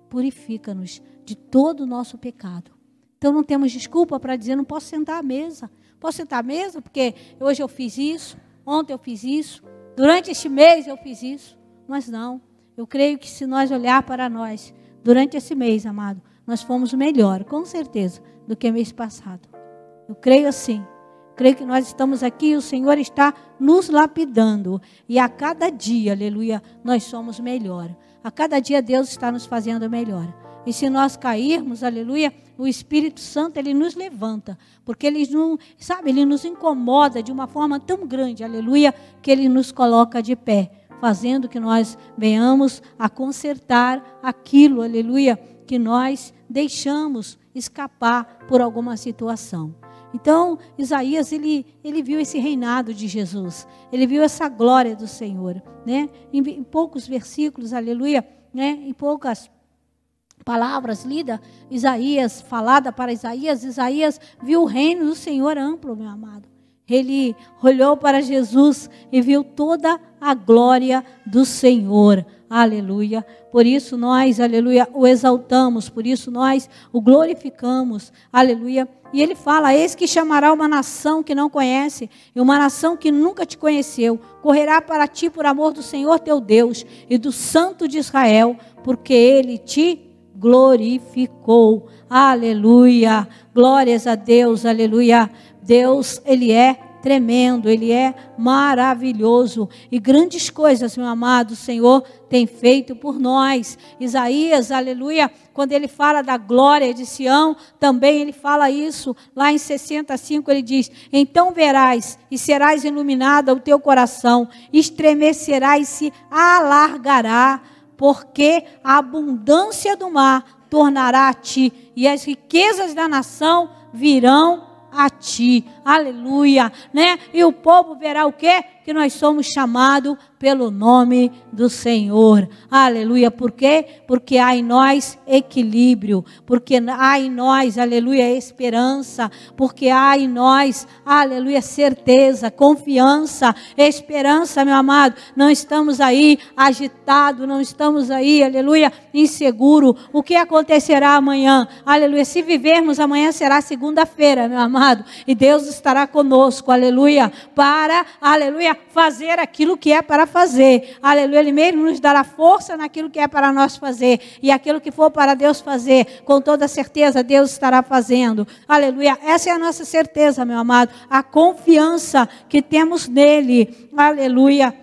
purifica-nos de todo o nosso pecado. Então não temos desculpa para dizer não posso sentar à mesa, Posso sentar à mesa? Porque hoje eu fiz isso, ontem eu fiz isso, durante este mês eu fiz isso. Mas não. Eu creio que se nós olhar para nós, durante esse mês, amado, nós fomos melhor, com certeza, do que mês passado. Eu creio assim. Creio que nós estamos aqui e o Senhor está nos lapidando. E a cada dia, aleluia, nós somos melhor. A cada dia Deus está nos fazendo melhor. E se nós cairmos, aleluia, o Espírito Santo ele nos levanta, porque ele não, sabe, ele nos incomoda de uma forma tão grande, aleluia, que ele nos coloca de pé, fazendo que nós venhamos a consertar aquilo, aleluia, que nós deixamos escapar por alguma situação. Então, Isaías, ele, ele viu esse reinado de Jesus, ele viu essa glória do Senhor, né? Em, em poucos versículos, aleluia, né? Em poucas palavras lida, Isaías, falada para Isaías, Isaías viu o reino do Senhor amplo, meu amado. Ele olhou para Jesus e viu toda a glória do Senhor. Aleluia. Por isso nós, aleluia, o exaltamos, por isso nós o glorificamos. Aleluia. E ele fala: Eis que chamará uma nação que não conhece, e uma nação que nunca te conheceu. Correrá para ti por amor do Senhor teu Deus e do Santo de Israel, porque ele te glorificou. Aleluia. Glórias a Deus, aleluia. Deus, Ele é tremendo, Ele é maravilhoso. E grandes coisas, meu amado Senhor, tem feito por nós. Isaías, aleluia, quando ele fala da glória de Sião, também ele fala isso. Lá em 65 ele diz: Então verás e serás iluminada o teu coração, estremecerá e se alargará porque a abundância do mar tornará a ti, e as riquezas da nação virão a ti. Aleluia, né? E o povo verá o quê? Que nós somos chamados pelo nome do Senhor. Aleluia. Por quê? Porque há em nós equilíbrio, porque há em nós, aleluia, esperança, porque há em nós, aleluia, certeza, confiança, esperança, meu amado. Não estamos aí agitados, não estamos aí, aleluia, inseguro. O que acontecerá amanhã? Aleluia. Se vivermos amanhã será segunda-feira, meu amado, e Deus estará conosco, aleluia, para, aleluia, fazer aquilo que é para fazer, aleluia. Ele mesmo nos dará força naquilo que é para nós fazer, e aquilo que for para Deus fazer, com toda certeza, Deus estará fazendo, aleluia. Essa é a nossa certeza, meu amado, a confiança que temos nele, aleluia.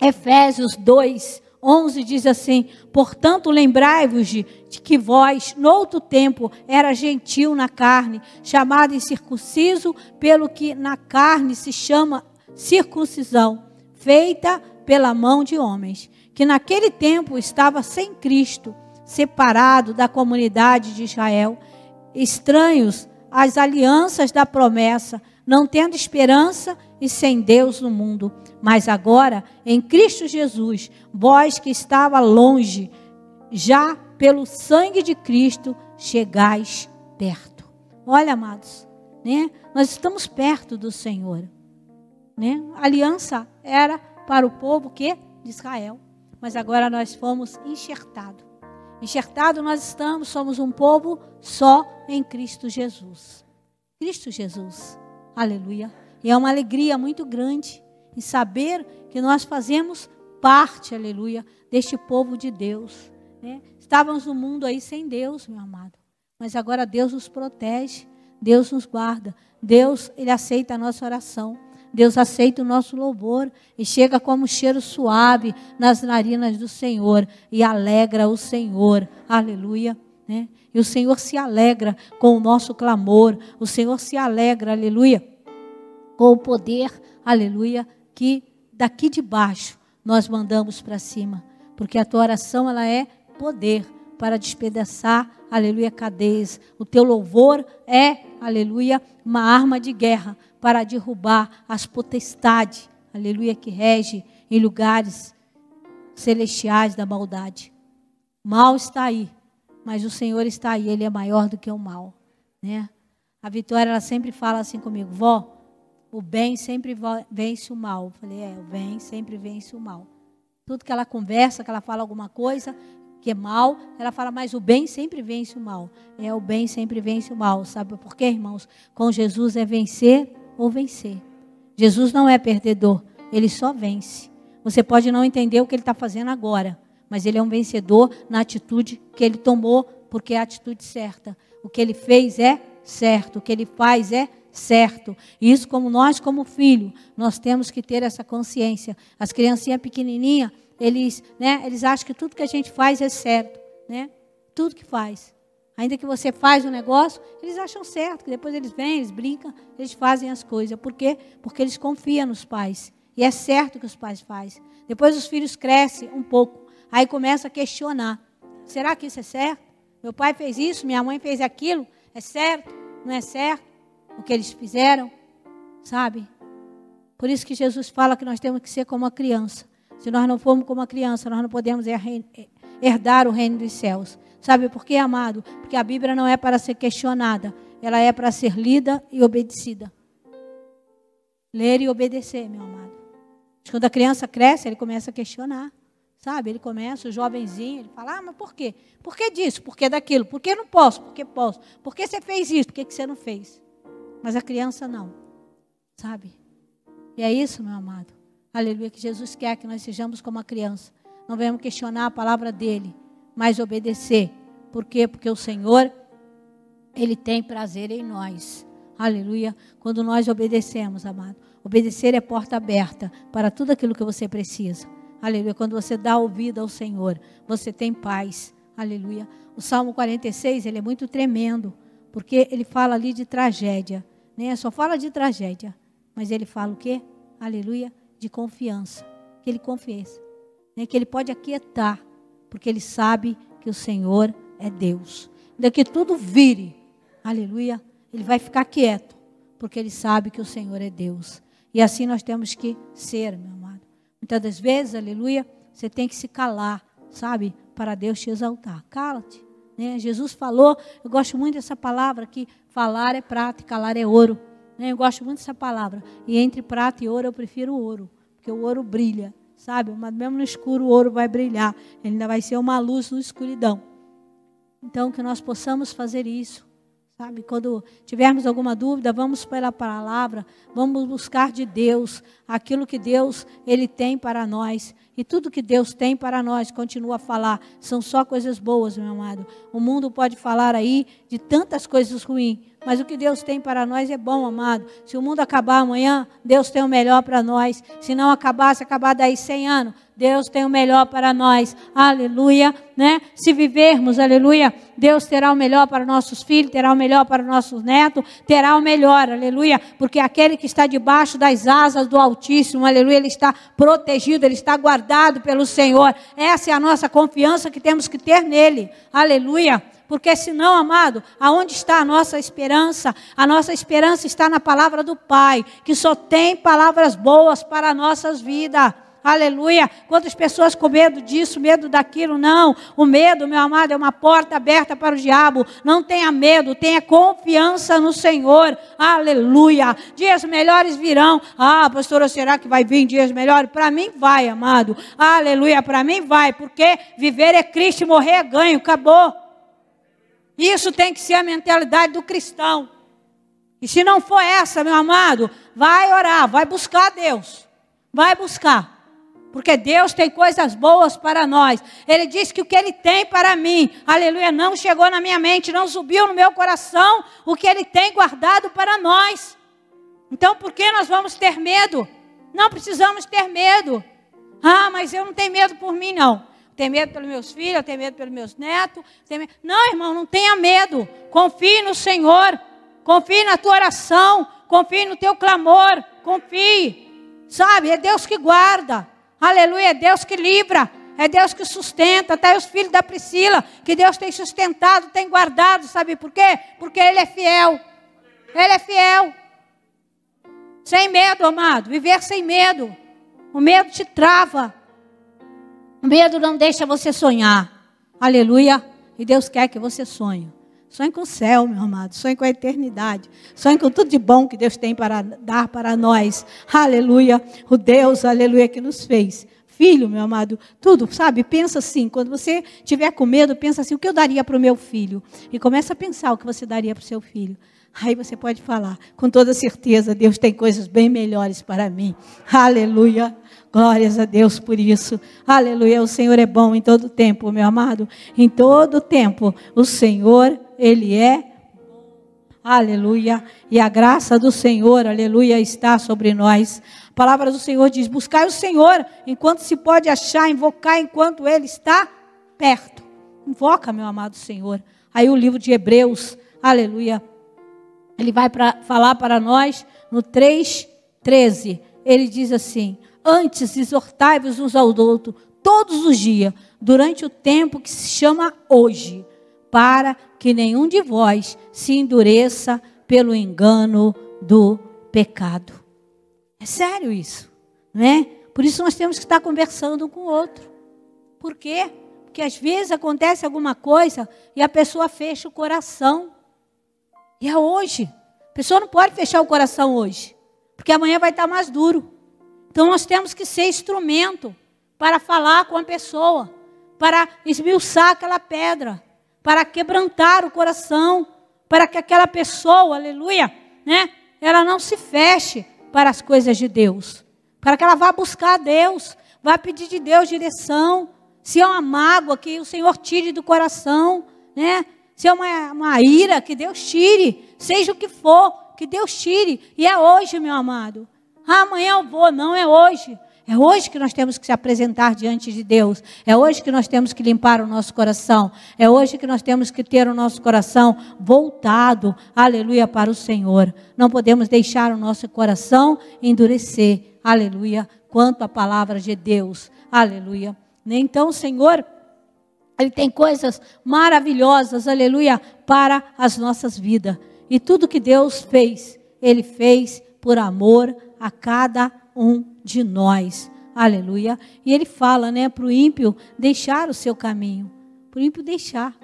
Efésios 2, 11 diz assim: Portanto, lembrai-vos de, de, que vós, no outro tempo, era gentil na carne, chamado incircunciso, pelo que na carne se chama circuncisão, feita pela mão de homens, que naquele tempo estava sem Cristo, separado da comunidade de Israel, estranhos às alianças da promessa, não tendo esperança e sem Deus no mundo. Mas agora, em Cristo Jesus, vós que estava longe, já pelo sangue de Cristo chegais perto. Olha, amados, né? Nós estamos perto do Senhor, né? A aliança era para o povo que de Israel, mas agora nós fomos enxertados. Enxertado nós estamos, somos um povo só em Cristo Jesus. Cristo Jesus. Aleluia. E é uma alegria muito grande em saber que nós fazemos parte, aleluia, deste povo de Deus. Né? Estávamos no mundo aí sem Deus, meu amado. Mas agora Deus nos protege, Deus nos guarda, Deus, Ele aceita a nossa oração. Deus aceita o nosso louvor e chega como cheiro suave nas narinas do Senhor e alegra o Senhor. Aleluia. Né? E o Senhor se alegra com o nosso clamor, o Senhor se alegra, aleluia, com o poder, aleluia, que daqui de baixo nós mandamos para cima, porque a tua oração ela é poder para despedaçar, aleluia, cadeias. O teu louvor é, aleluia, uma arma de guerra para derrubar as potestades, aleluia, que rege em lugares celestiais da maldade. Mal está aí, mas o Senhor está aí, Ele é maior do que o mal. Né? A Vitória, ela sempre fala assim comigo, vó, o bem sempre vence o mal. Eu falei, é, o bem sempre vence o mal. Tudo que ela conversa, que ela fala alguma coisa, que é mal, ela fala, mas o bem sempre vence o mal. É, o bem sempre vence o mal. Sabe por quê, irmãos? Com Jesus é vencer ou vencer. Jesus não é perdedor, ele só vence. Você pode não entender o que ele está fazendo agora, mas ele é um vencedor na atitude que ele tomou, porque é a atitude certa. O que ele fez é certo, o que ele faz é certo. Isso, como nós, como filho, nós temos que ter essa consciência. As criancinhas pequenininhas, eles, né, eles acham que tudo que a gente faz é certo, né? Tudo que faz. Ainda que você faz um negócio, eles acham certo, que depois eles vêm, eles brincam, eles fazem as coisas. Por quê? Porque eles confiam nos pais. E é certo que os pais fazem. Depois os filhos crescem um pouco. Aí começa a questionar. Será que isso é certo? Meu pai fez isso, minha mãe fez aquilo. É certo? Não é certo? O que eles fizeram? Sabe? Por isso que Jesus fala que nós temos que ser como a criança. Se nós não formos como a criança, nós não podemos herdar o reino dos céus. Sabe por quê, amado? Porque a Bíblia não é para ser questionada, ela é para ser lida e obedecida. Ler e obedecer, meu amado. Quando a criança cresce, ele começa a questionar. Sabe? Ele começa, o jovenzinho, ele fala: Ah, mas por quê? Por que disso? Por que daquilo? Por que não posso? Por que posso? Por que você fez isso? Por que você não fez? Mas a criança não. Sabe? E é isso, meu amado. Aleluia, que Jesus quer que nós sejamos como a criança. Não venhamos questionar a palavra dele, mas obedecer. Por quê? Porque o Senhor, ele tem prazer em nós. Aleluia. Quando nós obedecemos, amado. Obedecer é porta aberta para tudo aquilo que você precisa. Aleluia. Quando você dá ouvido ao Senhor, você tem paz. Aleluia. O Salmo 46, ele é muito tremendo, porque ele fala ali de tragédia. Né? Só fala de tragédia. Mas ele fala o quê? Aleluia. De confiança. Que ele confia. Né? Que ele pode aquietar, porque ele sabe que o Senhor é Deus. Ainda que tudo vire, aleluia, ele vai ficar quieto, porque ele sabe que o Senhor é Deus. E assim nós temos que ser, meu amado. Muitas das vezes, aleluia, você tem que se calar, sabe, para Deus te exaltar. Cala-te. Né? Jesus falou, eu gosto muito dessa palavra que falar é prata e calar é ouro. Né? Eu gosto muito dessa palavra. E entre prata e ouro eu prefiro o ouro, porque o ouro brilha, sabe? Mas mesmo no escuro o ouro vai brilhar. Ele ainda vai ser uma luz na escuridão. Então que nós possamos fazer isso. Sabe, quando tivermos alguma dúvida, vamos pela palavra, vamos buscar de Deus aquilo que Deus ele tem para nós. E tudo que Deus tem para nós, continua a falar, são só coisas boas, meu amado. O mundo pode falar aí de tantas coisas ruins, mas o que Deus tem para nós é bom, amado. Se o mundo acabar amanhã, Deus tem o melhor para nós. Se não acabar, se acabar daí 100 anos, Deus tem o melhor para nós. Aleluia, né? Se vivermos, aleluia, Deus terá o melhor para nossos filhos, terá o melhor para nossos netos, terá o melhor, aleluia, porque aquele que está debaixo das asas do Altíssimo, aleluia, ele está protegido, ele está guardado pelo Senhor. Essa é a nossa confiança que temos que ter nele. Aleluia. Porque senão, amado, aonde está a nossa esperança? A nossa esperança está na palavra do Pai, que só tem palavras boas para nossas vidas. Aleluia. Quantas pessoas com medo disso, medo daquilo? Não. O medo, meu amado, é uma porta aberta para o diabo. Não tenha medo, tenha confiança no Senhor. Aleluia. Dias melhores virão. Ah, pastora, será que vai vir dias melhores? Para mim vai, amado. Aleluia. Para mim vai, porque viver é Cristo morrer é ganho. Acabou. Isso tem que ser a mentalidade do cristão. E se não for essa, meu amado, vai orar, vai buscar Deus. Vai buscar. Porque Deus tem coisas boas para nós. Ele diz que o que Ele tem para mim, aleluia, não chegou na minha mente, não subiu no meu coração o que Ele tem guardado para nós. Então, por que nós vamos ter medo? Não precisamos ter medo. Ah, mas eu não tenho medo por mim, não tenho medo pelos meus filhos, tenho medo pelos meus netos. Medo... Não, irmão, não tenha medo. Confie no Senhor. Confie na tua oração. Confie no teu clamor. Confie. Sabe, é Deus que guarda. Aleluia, é Deus que livra. É Deus que sustenta. Até os filhos da Priscila, que Deus tem sustentado, tem guardado. Sabe por quê? Porque Ele é fiel. Ele é fiel. Sem medo, amado. Viver sem medo. O medo te trava. O medo não deixa você sonhar. Aleluia. E Deus quer que você sonhe. Sonhe com o céu, meu amado. Sonhe com a eternidade. Sonhe com tudo de bom que Deus tem para dar para nós. Aleluia. O Deus, aleluia, que nos fez Filho, meu amado, tudo, sabe? Pensa assim, quando você tiver com medo, pensa assim, o que eu daria para o meu filho? E começa a pensar o que você daria para o seu filho. Aí você pode falar, com toda certeza, Deus tem coisas bem melhores para mim. Aleluia. Glórias a Deus por isso. Aleluia. O Senhor é bom em todo tempo, meu amado. Em todo tempo, o Senhor, Ele é Aleluia. E a graça do Senhor, aleluia, está sobre nós. A palavra do Senhor diz: buscai o Senhor enquanto se pode achar, invocar enquanto Ele está perto. Invoca, meu amado Senhor. Aí o livro de Hebreus, aleluia, ele vai para falar para nós no 3:13. Ele diz assim: Antes exortai-vos uns ao outro todos os dias, durante o tempo que se chama hoje, para que nenhum de vós se endureça pelo engano do pecado. É sério isso, né? Por isso nós temos que estar conversando com o outro. Por quê? Porque às vezes acontece alguma coisa e a pessoa fecha o coração. E é hoje. A pessoa não pode fechar o coração hoje, porque amanhã vai estar mais duro. Então nós temos que ser instrumento para falar com a pessoa, para esmiuçar aquela pedra, para quebrantar o coração, para que aquela pessoa, aleluia, né, ela não se feche para as coisas de Deus, para que ela vá buscar a Deus, vá pedir de Deus direção. Se é uma mágoa, que o Senhor tire do coração, né? Se é uma, uma ira, que Deus tire. Seja o que for, que Deus tire. E é hoje, meu amado. Ah, amanhã eu vou. Não, é hoje. É hoje que nós temos que se apresentar diante de Deus. É hoje que nós temos que limpar o nosso coração. É hoje que nós temos que ter o nosso coração voltado, aleluia, para o Senhor. Não podemos deixar o nosso coração endurecer, aleluia, quanto à palavra de Deus, aleluia. Então, Senhor, Ele tem coisas maravilhosas, aleluia, para as nossas vidas. E tudo que Deus fez, Ele fez por amor a cada um de nós. Aleluia. E ele fala, né, para o ímpio deixar o seu caminho. Para o ímpio deixar.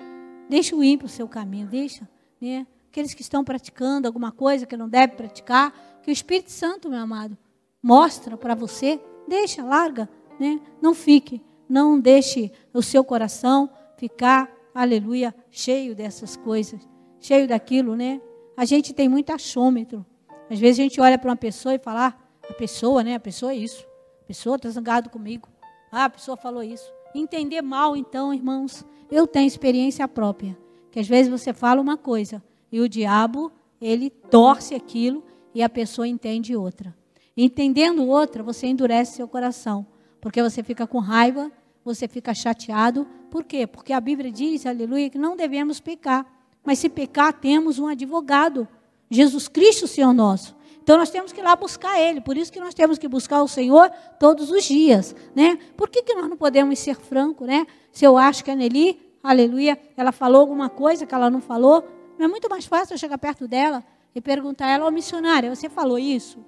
Deixa o ímpio o seu caminho, deixa. Né? Aqueles que estão praticando alguma coisa que não deve praticar, que o Espírito Santo, meu amado, mostra para você, deixa, larga, né? Não fique, não deixe o seu coração ficar, aleluia, cheio dessas coisas, cheio daquilo, né? A gente tem muito achômetro. Às vezes a gente olha para uma pessoa e fala, ah, a pessoa, né? A pessoa é isso. A pessoa está zangado comigo. Ah, a pessoa falou isso. Entender mal, então, irmãos, eu tenho experiência própria. Que às vezes você fala uma coisa e o diabo, ele torce aquilo e a pessoa entende outra. Entendendo outra, você endurece seu coração. Porque você fica com raiva, você fica chateado. Por quê? Porque a Bíblia diz, aleluia, que não devemos pecar. Mas se pecar, temos um advogado. Jesus Cristo, Senhor nosso. Então nós temos que ir lá buscar Ele. Por isso que nós temos que buscar o Senhor todos os dias. Né? Por que, que nós não podemos ser francos? Né? Se eu acho que a Nelly, aleluia, ela falou alguma coisa que ela não falou, não é muito mais fácil eu chegar perto dela e perguntar a ela, ô oh, missionária, você falou isso?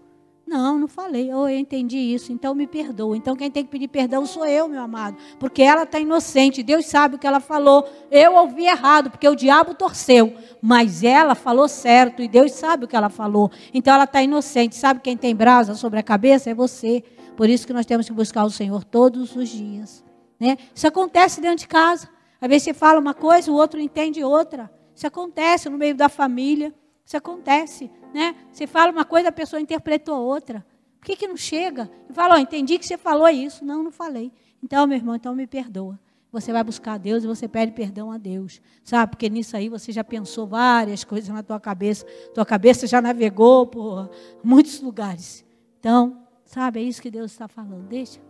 Não, não falei. Oh, eu entendi isso, então me perdoa. Então quem tem que pedir perdão sou eu, meu amado. Porque ela está inocente. Deus sabe o que ela falou. Eu ouvi errado, porque o diabo torceu. Mas ela falou certo e Deus sabe o que ela falou. Então ela está inocente. Sabe quem tem brasa sobre a cabeça? É você. Por isso que nós temos que buscar o Senhor todos os dias. Né? Isso acontece dentro de casa. Às vezes você fala uma coisa, o outro entende outra. Isso acontece no meio da família. Isso acontece né? Você fala uma coisa, a pessoa interpretou outra. Por que, que não chega? E fala, oh, entendi que você falou isso. Não, não falei. Então, meu irmão, então me perdoa. Você vai buscar a Deus e você pede perdão a Deus. Sabe? Porque nisso aí você já pensou várias coisas na tua cabeça. Tua cabeça já navegou por muitos lugares. Então, sabe, é isso que Deus está falando. Deixa.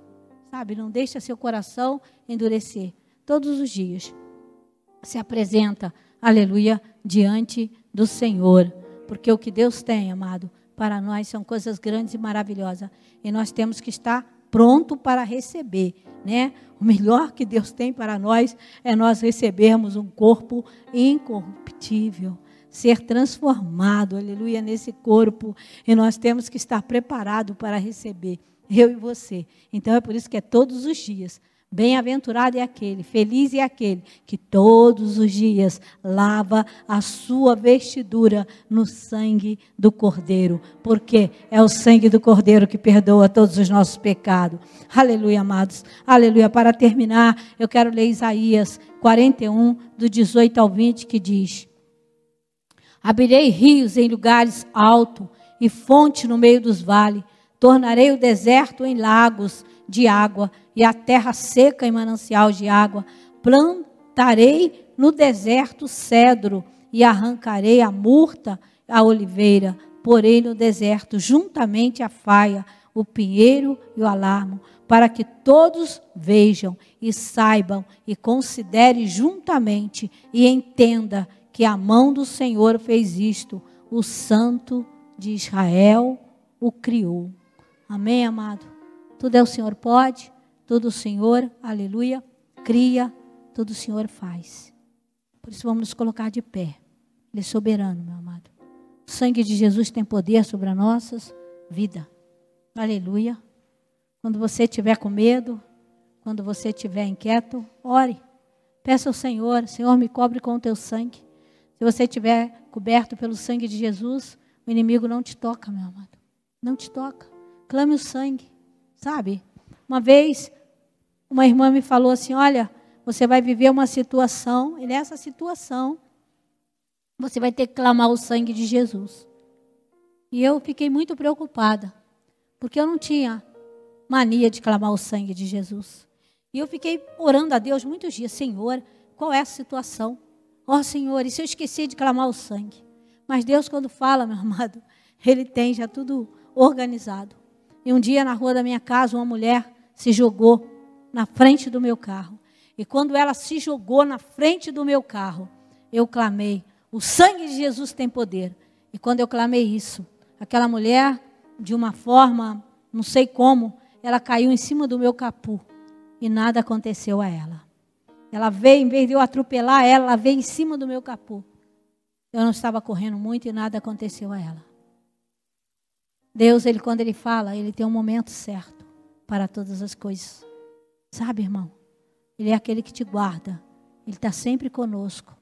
Sabe? Não deixa seu coração endurecer. Todos os dias. Se apresenta, aleluia, diante do Senhor. Porque o que Deus tem, amado, para nós são coisas grandes e maravilhosas. E nós temos que estar pronto para receber, né? O melhor que Deus tem para nós é nós recebermos um corpo incorruptível, ser transformado, aleluia, nesse corpo. E nós temos que estar preparados para receber, eu e você. Então é por isso que é todos os dias Bem-aventurado é aquele, feliz é aquele que todos os dias lava a sua vestidura no sangue do Cordeiro, porque é o sangue do Cordeiro que perdoa todos os nossos pecados. Aleluia, amados. Aleluia. Para terminar, eu quero ler Isaías 41, do 18 ao 20, que diz: Abrirei rios em lugares altos e fonte no meio dos vales, tornarei o deserto em lagos de água e a terra seca em manancial de água. Plantarei no deserto cedro e arrancarei a murta, a oliveira. Porei no deserto juntamente a faia, o pinheiro e o alarmo, para que todos vejam e saibam e considerem juntamente e entenda que a mão do Senhor fez isto, o Santo de Israel o criou. Amém, amado? Tudo é o Senhor pode, tudo o Senhor, aleluia, cria, tudo o Senhor faz. Por isso vamos nos colocar de pé. Ele é soberano, meu amado. O sangue de Jesus tem poder sobre as nossas vidas. Aleluia. Quando você estiver com medo, quando você estiver inquieto, ore. Peça ao Senhor, Senhor, me cobre com o teu sangue. Se você estiver coberto pelo sangue de Jesus, o inimigo não te toca, meu amado. Não te toca. Clame o sangue. Sabe? Uma vez, uma irmã me falou assim: Olha, você vai viver uma situação, e nessa situação, você vai ter que clamar o sangue de Jesus. E eu fiquei muito preocupada, porque eu não tinha mania de clamar o sangue de Jesus. E eu fiquei orando a Deus muitos dias: Senhor, qual é a situação? Ó oh, Senhor, e se eu esqueci de clamar o sangue? Mas Deus, quando fala, meu amado, Ele tem já tudo organizado. E um dia na rua da minha casa, uma mulher se jogou na frente do meu carro. E quando ela se jogou na frente do meu carro, eu clamei: O sangue de Jesus tem poder. E quando eu clamei isso, aquela mulher, de uma forma, não sei como, ela caiu em cima do meu capu. E nada aconteceu a ela. Ela veio, em vez de eu atropelar ela, ela veio em cima do meu capu. Eu não estava correndo muito e nada aconteceu a ela. Deus, ele quando ele fala, ele tem um momento certo para todas as coisas. Sabe, irmão? Ele é aquele que te guarda. Ele está sempre conosco.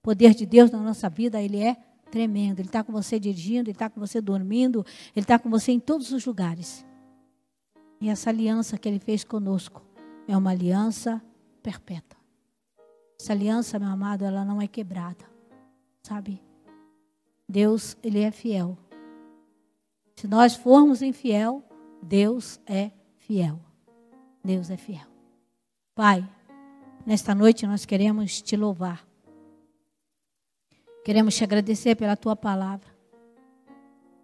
O poder de Deus na nossa vida, ele é tremendo. Ele está com você dirigindo, ele está com você dormindo, ele está com você em todos os lugares. E essa aliança que ele fez conosco é uma aliança perpétua. Essa aliança, meu amado, ela não é quebrada. Sabe? Deus, ele é fiel. Se nós formos infiel, Deus é fiel. Deus é fiel. Pai, nesta noite nós queremos te louvar. Queremos te agradecer pela tua palavra.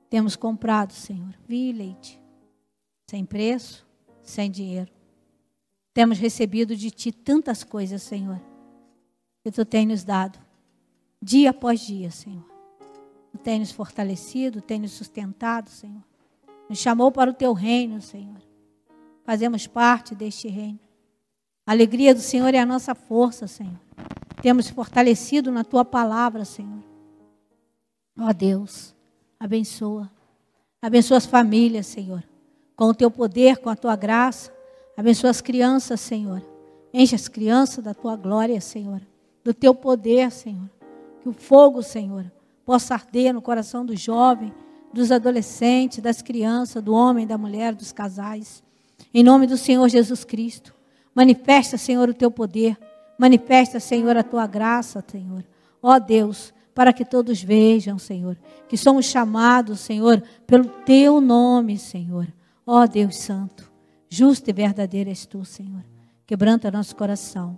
Temos comprado, Senhor, vinho e leite, sem preço, sem dinheiro. Temos recebido de ti tantas coisas, Senhor, que tu tens nos dado, dia após dia, Senhor tem nos fortalecido, tem nos sustentado, Senhor. Nos chamou para o teu reino, Senhor. Fazemos parte deste reino. A alegria do Senhor é a nossa força, Senhor. Temos fortalecido na tua palavra, Senhor. Ó Deus, abençoa. Abençoa as famílias, Senhor. Com o teu poder, com a tua graça. Abençoa as crianças, Senhor. Enche as crianças da tua glória, Senhor. Do teu poder, Senhor. Que o fogo, Senhor, possa arder no coração do jovem, dos adolescentes, das crianças, do homem, da mulher, dos casais. Em nome do Senhor Jesus Cristo. Manifesta, Senhor, o teu poder. Manifesta, Senhor, a tua graça, Senhor. Ó Deus, para que todos vejam, Senhor, que somos chamados, Senhor, pelo teu nome, Senhor. Ó Deus Santo, justo e verdadeiro és tu, Senhor. Quebranta nosso coração.